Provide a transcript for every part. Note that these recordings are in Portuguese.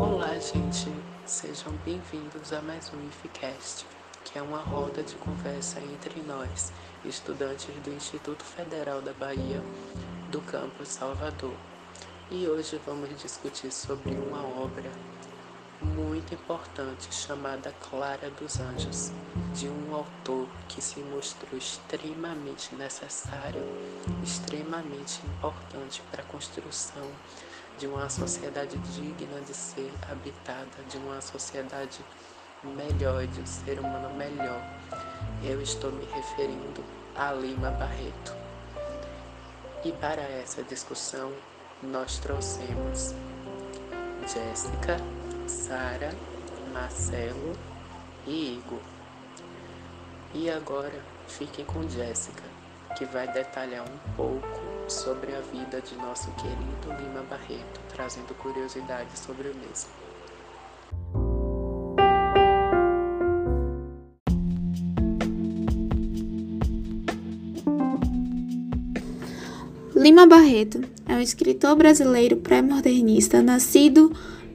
Olá, gente. Sejam bem-vindos a mais um IFCast, que é uma roda de conversa entre nós, estudantes do Instituto Federal da Bahia, do campus Salvador. E hoje vamos discutir sobre uma obra muito importante chamada Clara dos Anjos, de um autor que se mostrou extremamente necessário, extremamente importante para a construção de uma sociedade digna de ser habitada, de uma sociedade melhor, de um ser humano melhor. Eu estou me referindo a Lima Barreto. E para essa discussão, nós trouxemos Jéssica, Sara, Marcelo e Igor. E agora fiquem com Jéssica, que vai detalhar um pouco sobre a vida de nosso querido Lima Barreto, trazendo curiosidades sobre o mesmo. Lima Barreto é um escritor brasileiro pré-modernista nascido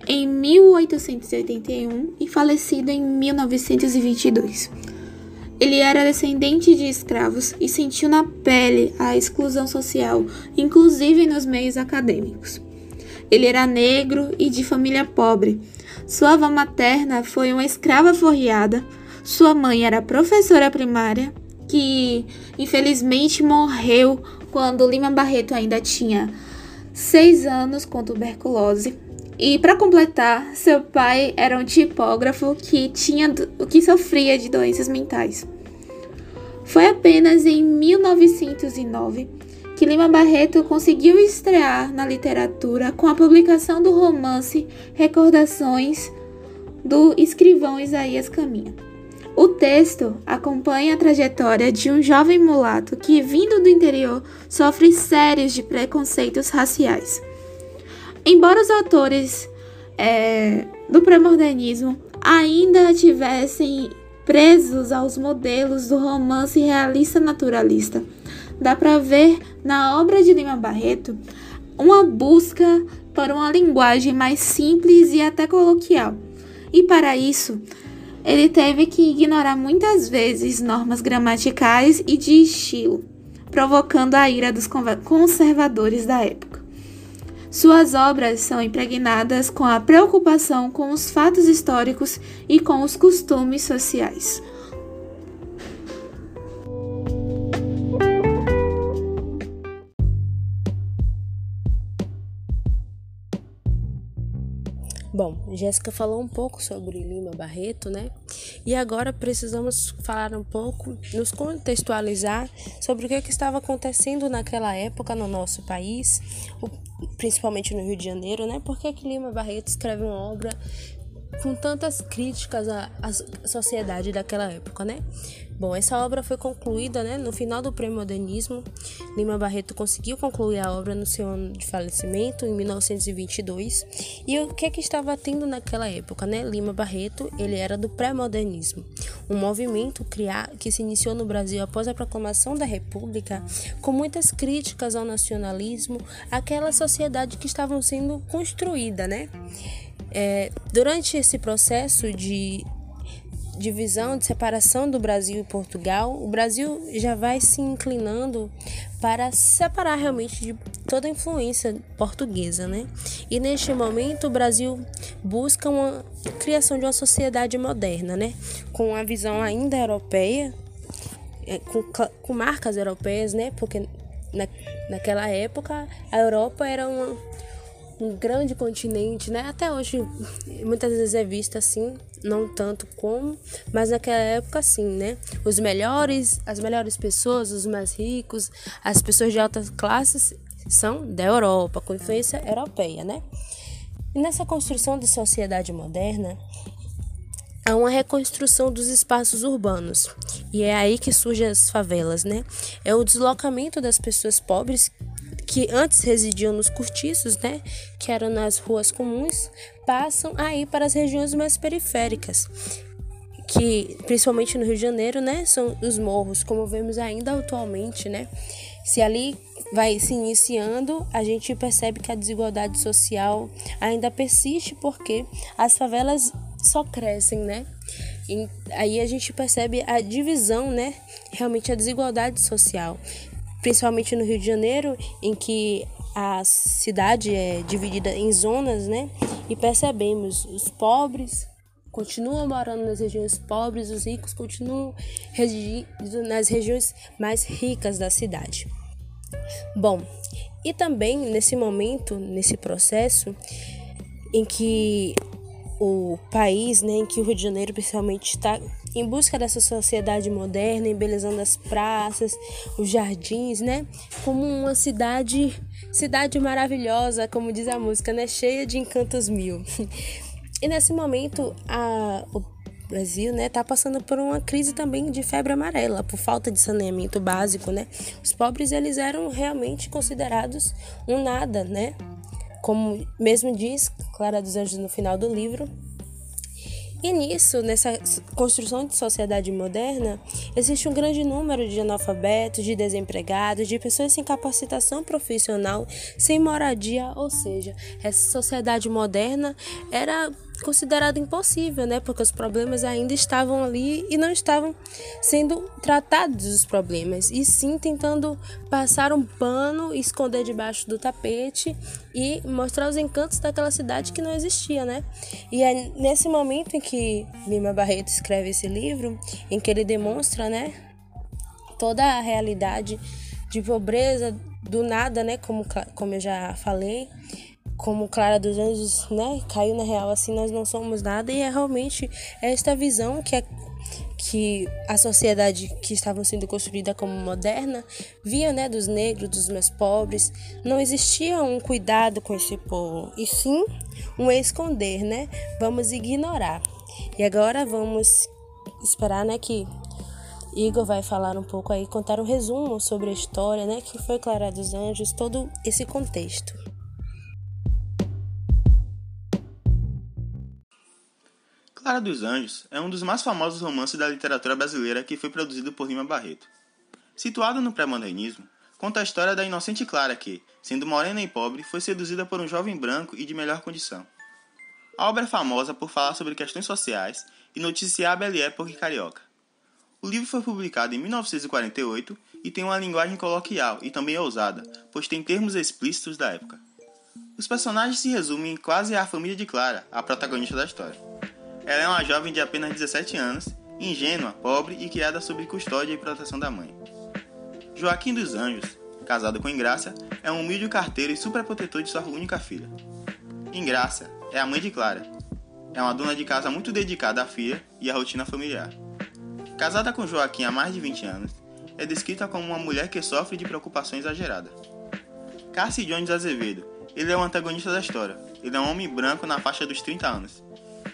em 1881 e falecido em 1922. Ele era descendente de escravos e sentiu na pele a exclusão social, inclusive nos meios acadêmicos. Ele era negro e de família pobre. Sua avó materna foi uma escrava forreada. Sua mãe era professora primária, que infelizmente morreu quando Lima Barreto ainda tinha seis anos com tuberculose. E para completar, seu pai era um tipógrafo que tinha que sofria de doenças mentais. Foi apenas em 1909 que Lima Barreto conseguiu estrear na literatura com a publicação do romance Recordações do escrivão Isaías Caminha. O texto acompanha a trajetória de um jovem mulato que, vindo do interior, sofre sérios de preconceitos raciais. Embora os autores é, do pré-modernismo ainda tivessem presos aos modelos do romance realista naturalista, dá para ver na obra de Lima Barreto uma busca por uma linguagem mais simples e até coloquial. E para isso, ele teve que ignorar muitas vezes normas gramaticais e de estilo, provocando a ira dos conservadores da época. Suas obras são impregnadas com a preocupação com os fatos históricos e com os costumes sociais. Bom, Jéssica falou um pouco sobre Lima Barreto, né? E agora precisamos falar um pouco, nos contextualizar sobre o que, que estava acontecendo naquela época no nosso país, principalmente no Rio de Janeiro, né? Por que, que Lima Barreto escreve uma obra com tantas críticas à, à sociedade daquela época, né? Bom, essa obra foi concluída né, no final do pré-modernismo. Lima Barreto conseguiu concluir a obra no seu ano de falecimento, em 1922. E o que é que estava tendo naquela época? Né? Lima Barreto ele era do pré-modernismo, um movimento criar, que se iniciou no Brasil após a proclamação da República, com muitas críticas ao nacionalismo, aquela sociedade que estavam sendo construída. Né? É, durante esse processo de divisão, de separação do Brasil e Portugal, o Brasil já vai se inclinando para separar realmente de toda a influência portuguesa, né? E neste momento o Brasil busca uma criação de uma sociedade moderna, né? Com a visão ainda europeia, é, com, com marcas europeias, né? Porque na, naquela época a Europa era uma um grande continente, né? Até hoje muitas vezes é visto assim, não tanto como, mas naquela época sim, né? Os melhores, as melhores pessoas, os mais ricos, as pessoas de altas classes são da Europa, com influência europeia, né? E nessa construção de sociedade moderna, há uma reconstrução dos espaços urbanos. E é aí que surgem as favelas, né? É o deslocamento das pessoas pobres que antes residiam nos cortiços, né, que eram nas ruas comuns, passam a ir para as regiões mais periféricas, que principalmente no Rio de Janeiro, né, são os morros, como vemos ainda atualmente, né? Se ali vai se iniciando, a gente percebe que a desigualdade social ainda persiste porque as favelas só crescem, né? E aí a gente percebe a divisão, né? Realmente a desigualdade social, principalmente no Rio de Janeiro, em que a cidade é dividida em zonas, né? E percebemos os pobres continuam morando nas regiões pobres, os ricos continuam nas regiões mais ricas da cidade. Bom, e também nesse momento, nesse processo em que o país, né, em que o Rio de Janeiro principalmente está em busca dessa sociedade moderna, embelezando as praças, os jardins, né, como uma cidade, cidade maravilhosa, como diz a música, né, cheia de encantos mil. E nesse momento a, o Brasil, né, tá passando por uma crise também de febre amarela, por falta de saneamento básico, né? Os pobres eles eram realmente considerados um nada, né? Como mesmo diz Clara dos Anjos no final do livro, e nisso, nessa construção de sociedade moderna, existe um grande número de analfabetos, de desempregados, de pessoas sem capacitação profissional, sem moradia, ou seja, essa sociedade moderna era considerado impossível, né? Porque os problemas ainda estavam ali e não estavam sendo tratados os problemas, e sim tentando passar um pano, esconder debaixo do tapete e mostrar os encantos daquela cidade que não existia, né? E é nesse momento em que Lima Barreto escreve esse livro, em que ele demonstra, né, toda a realidade de pobreza do nada, né, como como eu já falei, como Clara dos Anjos, né, caiu na real assim, nós não somos nada e é realmente esta visão que é que a sociedade que estava sendo construída como moderna via, né, dos negros, dos mais pobres, não existia um cuidado com esse povo, e sim um esconder, né? Vamos ignorar. E agora vamos esperar, né, que Igor vai falar um pouco aí, contar um resumo sobre a história, né, que foi Clara dos Anjos, todo esse contexto. Clara dos Anjos é um dos mais famosos romances da literatura brasileira que foi produzido por Lima Barreto. Situado no pré-modernismo, conta a história da inocente Clara que, sendo morena e pobre, foi seduzida por um jovem branco e de melhor condição. A obra é famosa por falar sobre questões sociais e noticiar a bela época carioca. O livro foi publicado em 1948 e tem uma linguagem coloquial e também ousada, pois tem termos explícitos da época. Os personagens se resumem quase à família de Clara, a protagonista da história. Ela é uma jovem de apenas 17 anos, ingênua, pobre e criada sob custódia e proteção da mãe. Joaquim dos Anjos, casado com Ingrácia, é um humilde carteiro e superprotetor de sua única filha. Ingrácia é a mãe de Clara. É uma dona de casa muito dedicada à filha e à rotina familiar. Casada com Joaquim há mais de 20 anos, é descrita como uma mulher que sofre de preocupação exagerada. Cassie Jones Azevedo, ele é o antagonista da história. Ele é um homem branco na faixa dos 30 anos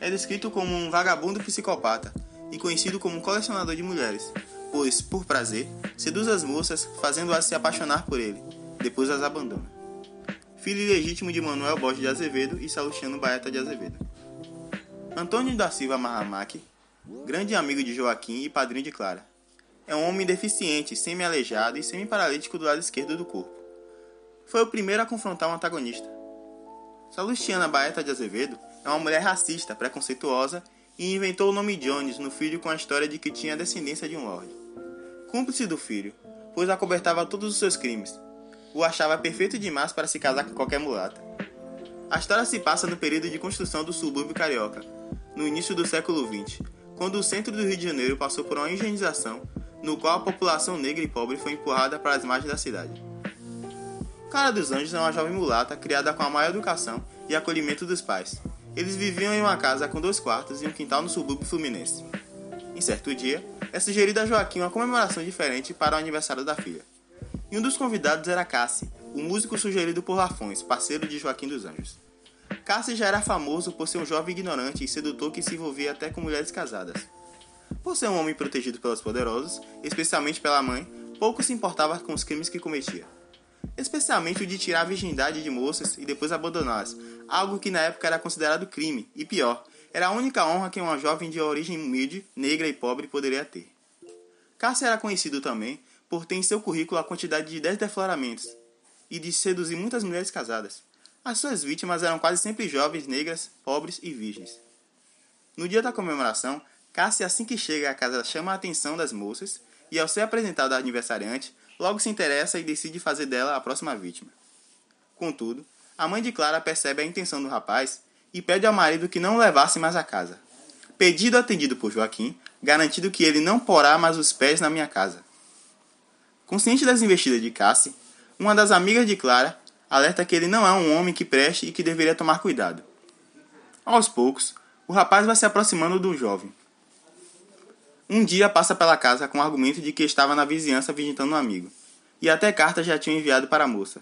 é descrito como um vagabundo psicopata e conhecido como um colecionador de mulheres, pois, por prazer, seduz as moças fazendo-as se apaixonar por ele, depois as abandona. Filho ilegítimo de Manuel Borges de Azevedo e Salustiano Baeta de Azevedo. Antônio da Silva Mahamaki, grande amigo de Joaquim e padrinho de Clara. É um homem deficiente, semi-aleijado e semi-paralítico do lado esquerdo do corpo. Foi o primeiro a confrontar o um antagonista. Salustiana Baeta de Azevedo é uma mulher racista, preconceituosa e inventou o nome Jones no filho com a história de que tinha descendência de um lord. Cúmplice do filho, pois acobertava todos os seus crimes. O achava perfeito demais para se casar com qualquer mulata. A história se passa no período de construção do subúrbio carioca, no início do século XX, quando o centro do Rio de Janeiro passou por uma higienização, no qual a população negra e pobre foi empurrada para as margens da cidade. Cara dos Anjos é uma jovem mulata criada com a maior educação e acolhimento dos pais, eles viviam em uma casa com dois quartos e um quintal no subúrbio fluminense. Em certo dia, é sugerido a Joaquim uma comemoração diferente para o aniversário da filha. E um dos convidados era Cassi, o músico sugerido por Lafões, parceiro de Joaquim dos Anjos. Cassi já era famoso por ser um jovem ignorante e sedutor que se envolvia até com mulheres casadas. Por ser um homem protegido pelos poderosos, especialmente pela mãe, pouco se importava com os crimes que cometia especialmente o de tirar a virgindade de moças e depois abandoná-las, algo que na época era considerado crime, e pior, era a única honra que uma jovem de origem humilde, negra e pobre poderia ter. Cássia era conhecido também por ter em seu currículo a quantidade de 10 defloramentos, e de seduzir muitas mulheres casadas. As suas vítimas eram quase sempre jovens, negras, pobres e virgens. No dia da comemoração, Cassie, assim que chega à casa, chama a atenção das moças e, ao ser apresentado ao aniversariante, logo se interessa e decide fazer dela a próxima vítima. Contudo, a mãe de Clara percebe a intenção do rapaz e pede ao marido que não o levasse mais à casa. Pedido atendido por Joaquim, garantindo que ele não porá mais os pés na minha casa. Consciente das investidas de Cassie, uma das amigas de Clara alerta que ele não é um homem que preste e que deveria tomar cuidado. Aos poucos, o rapaz vai se aproximando do jovem. Um dia passa pela casa com o argumento de que estava na vizinhança visitando um amigo, e até cartas já tinha enviado para a moça.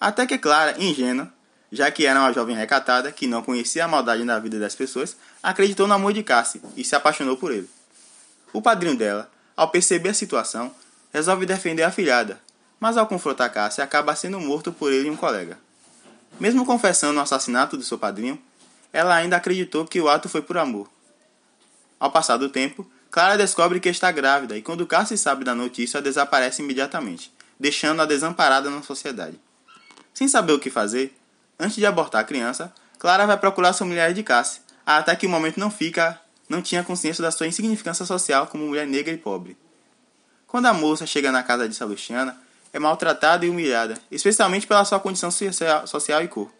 Até que Clara, ingênua, já que era uma jovem recatada que não conhecia a maldade na vida das pessoas, acreditou no amor de Cassie e se apaixonou por ele. O padrinho dela, ao perceber a situação, resolve defender a filhada, mas ao confrontar Cassie acaba sendo morto por ele e um colega. Mesmo confessando o assassinato do seu padrinho, ela ainda acreditou que o ato foi por amor. Ao passar do tempo, Clara descobre que está grávida e quando Cassie sabe da notícia, desaparece imediatamente, deixando-a desamparada na sociedade. Sem saber o que fazer, antes de abortar a criança, Clara vai procurar sua mulher de Cassie, até que o momento não fica, não tinha consciência da sua insignificância social como mulher negra e pobre. Quando a moça chega na casa de Salustiana, é maltratada e humilhada, especialmente pela sua condição social e cor.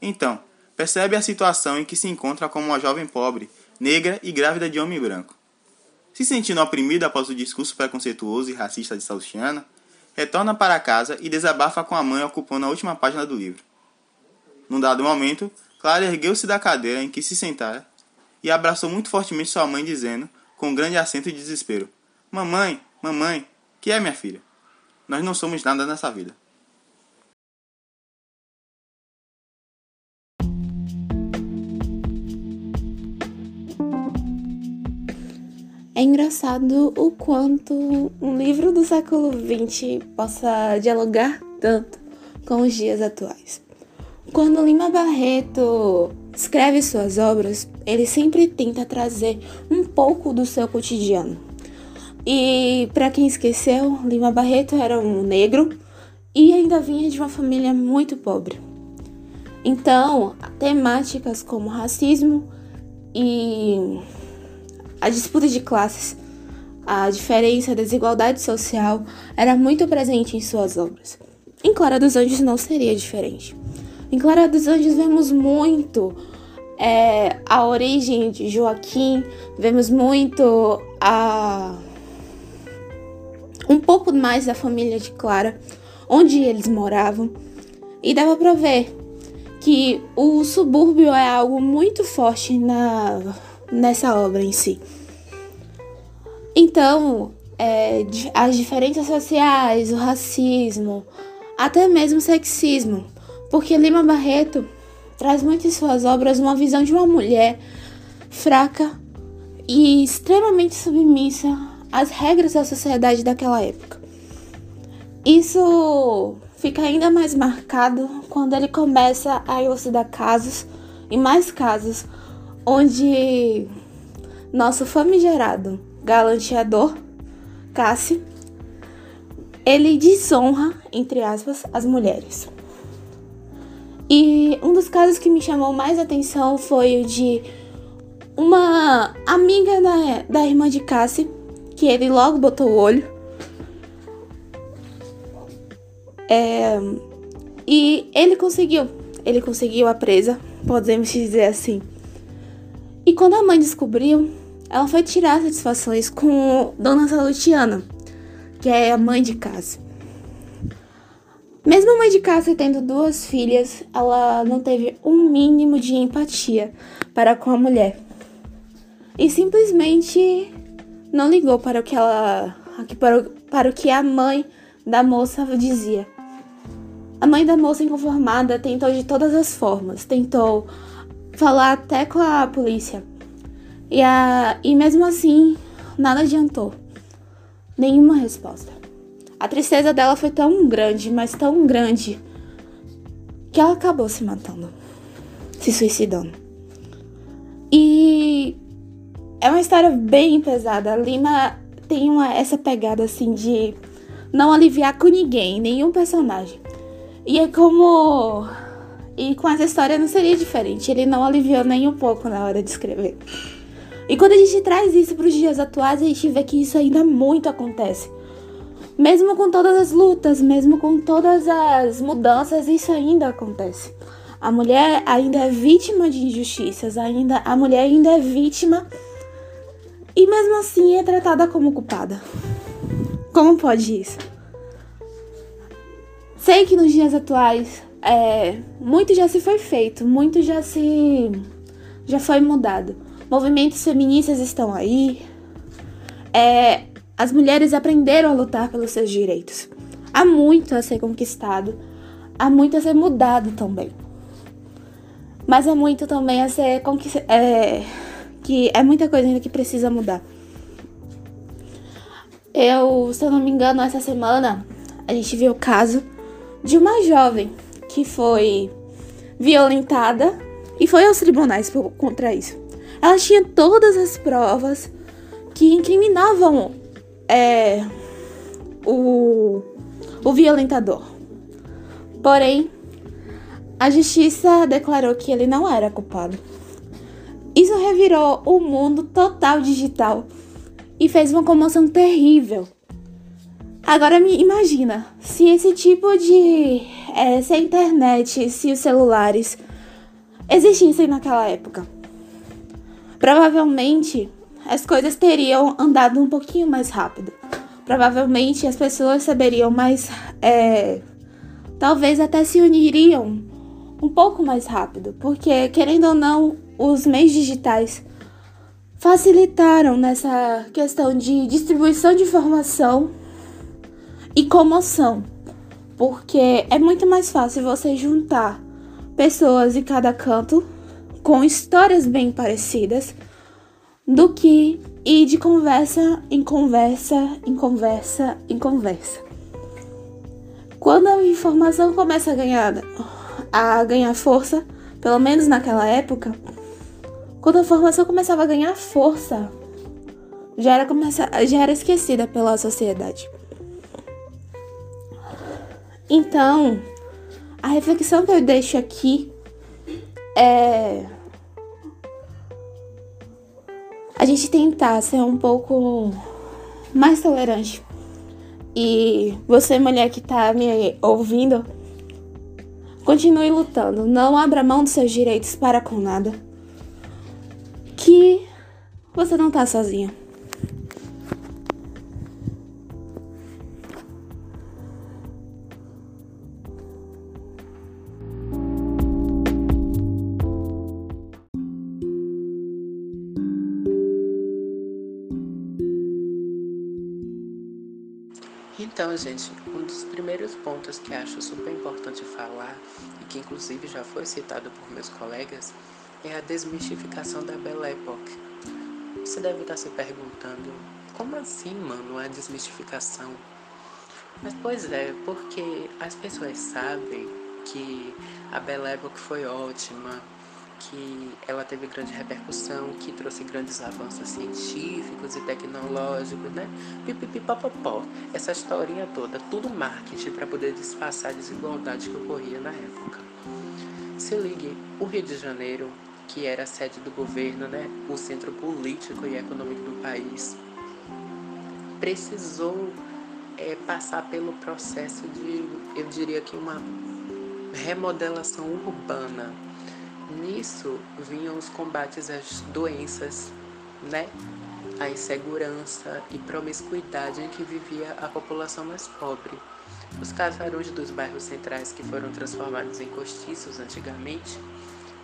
Então, percebe a situação em que se encontra como uma jovem pobre, negra e grávida de homem branco. Se sentindo oprimida após o discurso preconceituoso e racista de Salustiana, retorna para casa e desabafa com a mãe ocupando a última página do livro. Num dado momento, Clara ergueu-se da cadeira em que se sentara e abraçou muito fortemente sua mãe, dizendo, com um grande acento de desespero: Mamãe, mamãe, que é minha filha? Nós não somos nada nessa vida. É engraçado o quanto um livro do século XX possa dialogar tanto com os dias atuais. Quando Lima Barreto escreve suas obras, ele sempre tenta trazer um pouco do seu cotidiano. E para quem esqueceu, Lima Barreto era um negro e ainda vinha de uma família muito pobre. Então, temáticas como racismo e a disputa de classes, a diferença, a desigualdade social era muito presente em suas obras. Em Clara dos Anjos não seria diferente. Em Clara dos Anjos vemos muito é, a origem de Joaquim, vemos muito a um pouco mais da família de Clara, onde eles moravam, e dava para ver que o subúrbio é algo muito forte na nessa obra em si. Então, é, as diferenças sociais, o racismo, até mesmo o sexismo, porque Lima Barreto traz muito em suas obras uma visão de uma mulher fraca e extremamente submissa às regras da sociedade daquela época. Isso fica ainda mais marcado quando ele começa a elucidar casos e mais casos onde nosso famigerado galanteador Cassie, ele desonra, entre aspas, as mulheres. E um dos casos que me chamou mais atenção foi o de uma amiga da, da irmã de Cassie, que ele logo botou o olho. É, e ele conseguiu, ele conseguiu a presa, podemos dizer assim. E quando a mãe descobriu, ela foi tirar satisfações com Dona Salutiana, que é a mãe de casa. Mesmo a mãe de casa tendo duas filhas, ela não teve um mínimo de empatia para com a mulher. E simplesmente não ligou para o que ela para o, para o que a mãe da moça dizia. A mãe da moça inconformada tentou de todas as formas, tentou falar até com a polícia. E, a, e mesmo assim, nada adiantou. Nenhuma resposta. A tristeza dela foi tão grande, mas tão grande, que ela acabou se matando, se suicidando. E é uma história bem pesada. A Lima tem uma, essa pegada assim de não aliviar com ninguém, nenhum personagem. E é como. E com essa história não seria diferente. Ele não aliviou nem um pouco na hora de escrever. E quando a gente traz isso para os dias atuais, a gente vê que isso ainda muito acontece. Mesmo com todas as lutas, mesmo com todas as mudanças, isso ainda acontece. A mulher ainda é vítima de injustiças, ainda a mulher ainda é vítima e mesmo assim é tratada como culpada. Como pode isso? Sei que nos dias atuais é, muito já se foi feito, muito já se já foi mudado. Movimentos feministas estão aí. É, as mulheres aprenderam a lutar pelos seus direitos. Há muito a ser conquistado, há muito a ser mudado também. Mas há muito também a ser conquistado. É, que é muita coisa ainda que precisa mudar. Eu, se eu não me engano, essa semana a gente viu o caso de uma jovem que foi violentada e foi aos tribunais por, contra isso. Ela tinha todas as provas que incriminavam é, o, o violentador. Porém, a justiça declarou que ele não era culpado. Isso revirou o mundo total digital e fez uma comoção terrível. Agora me imagina, se esse tipo de. É, se a internet, se os celulares existissem naquela época. Provavelmente as coisas teriam andado um pouquinho mais rápido. Provavelmente as pessoas saberiam mais. É, talvez até se uniriam um pouco mais rápido, porque querendo ou não, os meios digitais facilitaram nessa questão de distribuição de informação e comoção, porque é muito mais fácil você juntar pessoas em cada canto com histórias bem parecidas do que ir de conversa em conversa, em conversa, em conversa. Quando a informação começa a ganhar, a ganhar força, pelo menos naquela época, quando a informação começava a ganhar força, já era, começa, já era esquecida pela sociedade. Então, a reflexão que eu deixo aqui é a gente tentar ser um pouco mais tolerante. E você, mulher que tá me ouvindo, continue lutando. Não abra mão dos seus direitos para com nada. Que você não tá sozinha. Gente, um dos primeiros pontos que acho super importante falar, e que inclusive já foi citado por meus colegas, é a desmistificação da Belle Époque. Você deve estar se perguntando, como assim, mano, a desmistificação? Mas pois é, porque as pessoas sabem que a Belle Époque foi ótima, que ela teve grande repercussão, que trouxe grandes avanços científicos e tecnológicos, né? Pipipipopopó. Essa historinha toda, tudo marketing para poder disfarçar a desigualdade que ocorria na época. Se ligue, o Rio de Janeiro, que era a sede do governo, né? O centro político e econômico do país, precisou é, passar pelo processo de, eu diria que uma remodelação urbana Nisso vinham os combates às doenças, né? A insegurança e promiscuidade em que vivia a população mais pobre. Os casarões dos bairros centrais que foram transformados em cortiços antigamente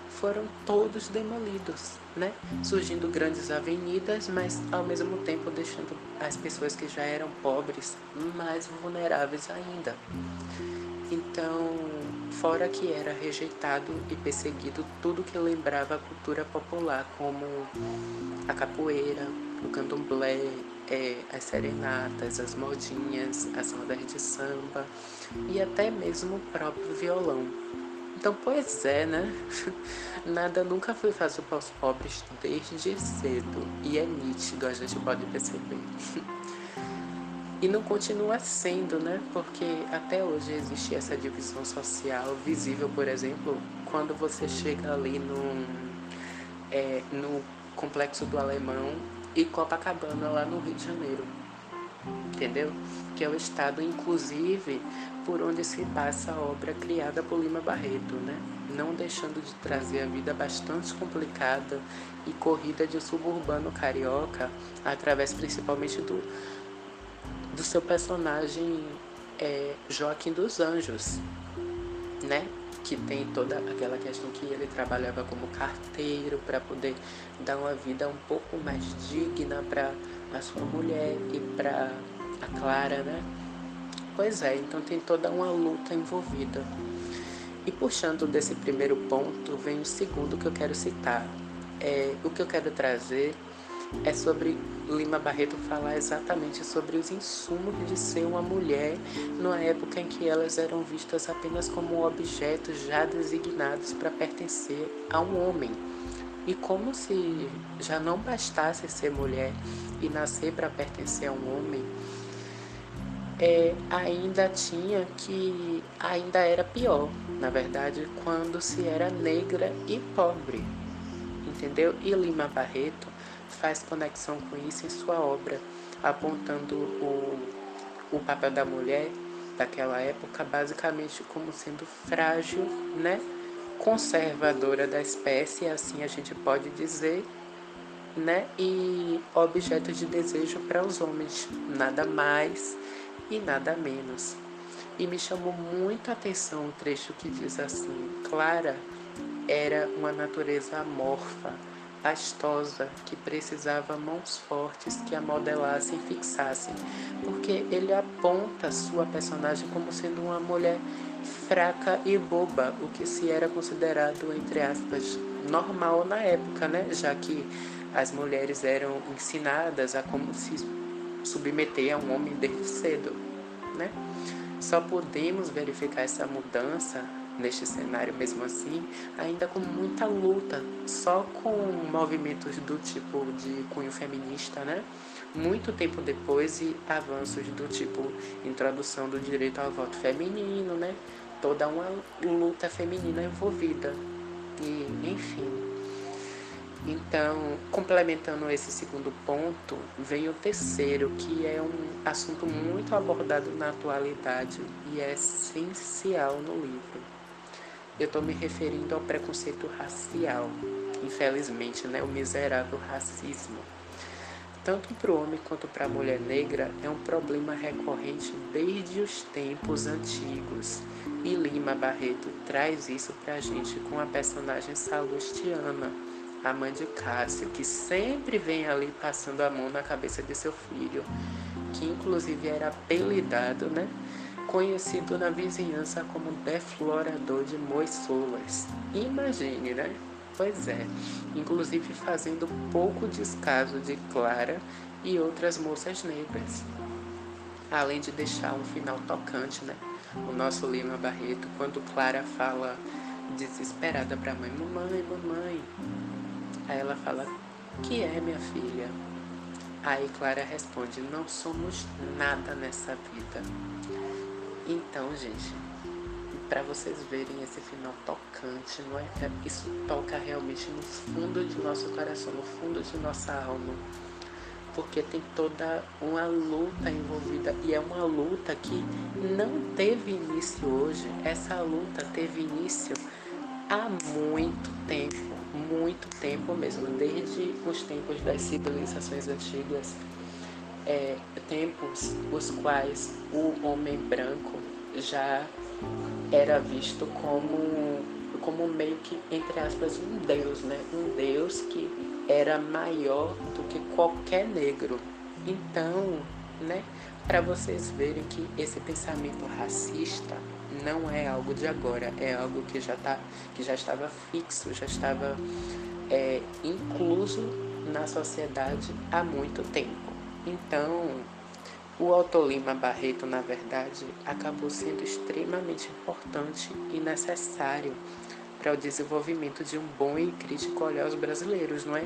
foram todos demolidos, né? Surgindo grandes avenidas, mas ao mesmo tempo deixando as pessoas que já eram pobres mais vulneráveis ainda. Então, fora que era rejeitado e perseguido tudo que lembrava a cultura popular, como a capoeira, o candomblé, é, as serenatas, as modinhas, as rodas de samba e até mesmo o próprio violão. Então, pois é, né? Nada nunca foi fácil para os pobres desde cedo e é nítido, a gente pode perceber. E não continua sendo, né? Porque até hoje existe essa divisão social visível, por exemplo, quando você chega ali no, é, no Complexo do Alemão e Copacabana, lá no Rio de Janeiro. Entendeu? Que é o estado, inclusive, por onde se passa a obra criada por Lima Barreto, né? Não deixando de trazer a vida bastante complicada e corrida de suburbano carioca, através principalmente do, do seu personagem é, Joaquim dos Anjos, né? Que tem toda aquela questão que ele trabalhava como carteiro para poder dar uma vida um pouco mais digna para a sua mulher e para a Clara, né? Pois é, então tem toda uma luta envolvida. E puxando desse primeiro ponto, vem o segundo que eu quero citar. É, o que eu quero trazer é sobre Lima Barreto falar exatamente sobre os insumos de ser uma mulher numa época em que elas eram vistas apenas como objetos já designados para pertencer a um homem. E como se já não bastasse ser mulher e nascer para pertencer a um homem, é, ainda tinha que ainda era pior, na verdade, quando se era negra e pobre, entendeu? E Lima Barreto faz conexão com isso em sua obra, apontando o, o papel da mulher daquela época basicamente como sendo frágil, né? Conservadora da espécie, assim a gente pode dizer, né? E objeto de desejo para os homens, nada mais e nada menos. E me chamou muito a atenção o trecho que diz assim: Clara era uma natureza amorfa pastosa que precisava mãos fortes que a modelassem e fixassem, porque ele aponta sua personagem como sendo uma mulher fraca e boba, o que se era considerado, entre aspas, normal na época, né? Já que as mulheres eram ensinadas a como se submeter a um homem desde cedo, né? Só podemos verificar essa mudança neste cenário mesmo assim, ainda com muita luta, só com movimentos do tipo de cunho feminista, né? Muito tempo depois e avanços do tipo introdução do direito ao voto feminino, né? Toda uma luta feminina envolvida. E, enfim. Então, complementando esse segundo ponto, vem o terceiro, que é um assunto muito abordado na atualidade e é essencial no livro eu estou me referindo ao preconceito racial. Infelizmente, né, o miserável racismo. Tanto para o homem quanto para a mulher negra é um problema recorrente desde os tempos antigos. E Lima Barreto traz isso para a gente com a personagem Salustiana, a mãe de Cássio, que sempre vem ali passando a mão na cabeça de seu filho, que inclusive era apelidado, né? Conhecido na vizinhança como deflorador de moissolas. Imagine, né? Pois é, inclusive fazendo pouco descaso de Clara e outras moças negras. Além de deixar um final tocante, né? O nosso Lima Barreto, quando Clara fala desesperada para a mãe: Mamãe, mamãe. Aí ela fala: Que é, minha filha? Aí Clara responde: Não somos nada nessa vida. Então, gente, para vocês verem esse final tocante, não é? Isso toca realmente no fundo de nosso coração, no fundo de nossa alma. Porque tem toda uma luta envolvida e é uma luta que não teve início hoje. Essa luta teve início há muito tempo, muito tempo mesmo, desde os tempos das civilizações antigas é, tempos os quais o homem branco já era visto como, como meio que, entre aspas, um deus, né? Um deus que era maior do que qualquer negro. Então, né? Para vocês verem que esse pensamento racista não é algo de agora, é algo que já, tá, que já estava fixo, já estava é, incluso na sociedade há muito tempo. Então, o Otto Lima Barreto, na verdade, acabou sendo extremamente importante e necessário para o desenvolvimento de um bom e crítico olhar aos brasileiros, não é?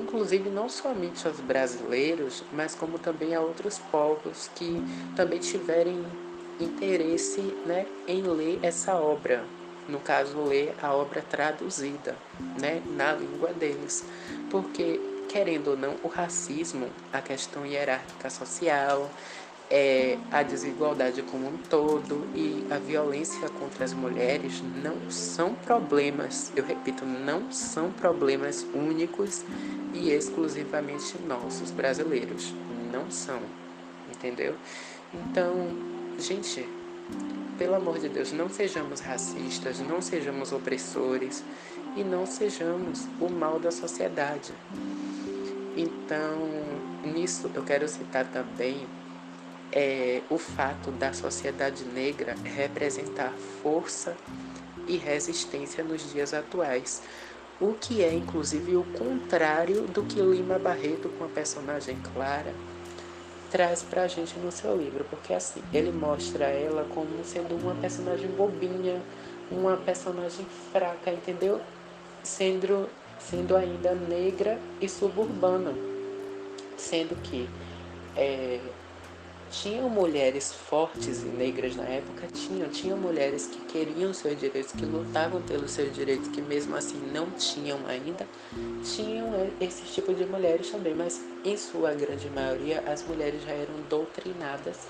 inclusive não somente aos brasileiros, mas como também a outros povos que também tiverem interesse né, em ler essa obra. No caso, ler a obra traduzida né, na língua deles. Porque, querendo ou não, o racismo, a questão hierárquica social, é, a desigualdade como um todo e a violência contra as mulheres não são problemas, eu repito, não são problemas únicos e exclusivamente nossos brasileiros. Não são, entendeu? Então, gente, pelo amor de Deus, não sejamos racistas, não sejamos opressores e não sejamos o mal da sociedade. Então, nisso eu quero citar também é, o fato da sociedade negra representar força e resistência nos dias atuais, o que é inclusive o contrário do que Lima Barreto, com a personagem Clara, traz para a gente no seu livro, porque assim, ele mostra ela como sendo uma personagem bobinha, uma personagem fraca, entendeu? Sendo, sendo ainda negra e suburbana, sendo que é, tinham mulheres fortes e negras na época, tinham, tinham mulheres que queriam seus direitos, que lutavam pelos seus direitos, que mesmo assim não tinham ainda, tinham esse tipo de mulheres também, mas em sua grande maioria as mulheres já eram doutrinadas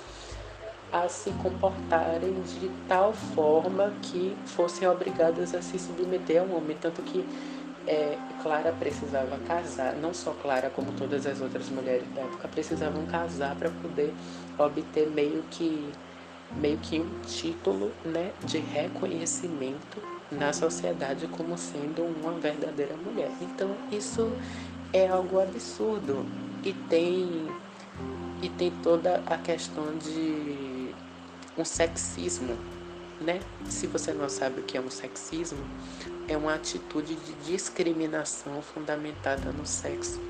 a se comportarem de tal forma que fossem obrigadas a se submeter ao homem, tanto que é, Clara precisava casar, não só Clara, como todas as outras mulheres da época, precisavam casar para poder obter meio que, meio que um título né, de reconhecimento na sociedade como sendo uma verdadeira mulher. Então isso é algo absurdo e tem, e tem toda a questão de um sexismo né? Se você não sabe o que é um sexismo, é uma atitude de discriminação fundamentada no sexo.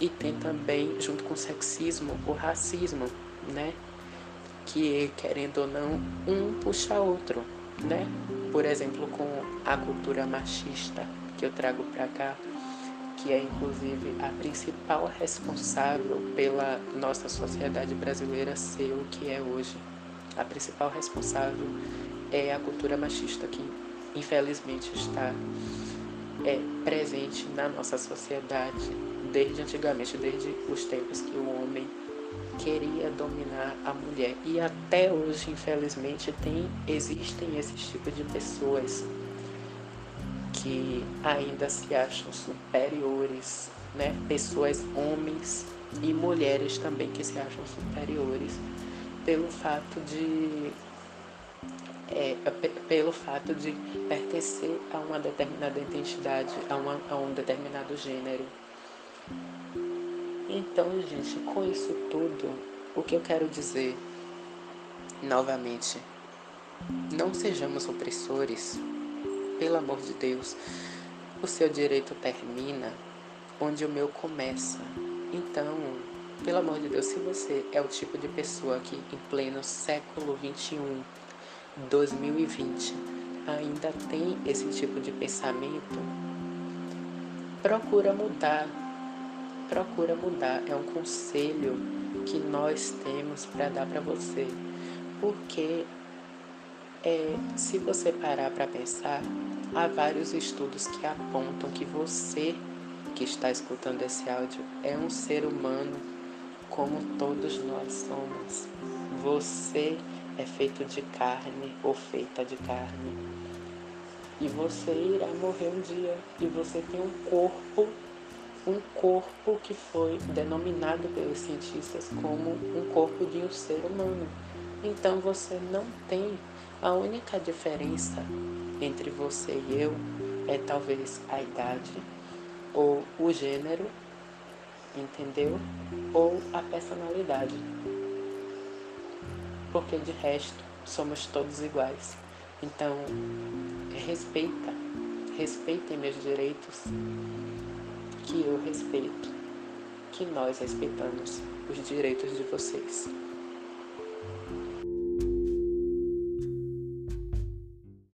E tem também, junto com o sexismo, o racismo, né? Que, querendo ou não, um puxa outro, né? Por exemplo, com a cultura machista que eu trago para cá, que é inclusive a principal responsável pela nossa sociedade brasileira ser o que é hoje a principal responsável é a cultura machista que infelizmente está é, presente na nossa sociedade desde antigamente, desde os tempos que o homem queria dominar a mulher. E até hoje, infelizmente, tem, existem esses tipos de pessoas que ainda se acham superiores, né? Pessoas, homens e mulheres também que se acham superiores pelo fato de é, pelo fato de pertencer a uma determinada identidade, a, uma, a um determinado gênero. Então, gente, com isso tudo, o que eu quero dizer novamente, não sejamos opressores, pelo amor de Deus. O seu direito termina onde o meu começa. Então, pelo amor de Deus, se você é o tipo de pessoa que em pleno século 21, 2020, ainda tem esse tipo de pensamento, procura mudar. Procura mudar. É um conselho que nós temos para dar para você. Porque é, se você parar para pensar, há vários estudos que apontam que você que está escutando esse áudio é um ser humano como todos nós somos. Você é feito de carne ou feita de carne. E você irá morrer um dia. E você tem um corpo, um corpo que foi denominado pelos cientistas como um corpo de um ser humano. Então você não tem. A única diferença entre você e eu é talvez a idade ou o gênero entendeu? Ou a personalidade. Porque de resto somos todos iguais. Então, respeita, respeitem meus direitos, que eu respeito, que nós respeitamos os direitos de vocês.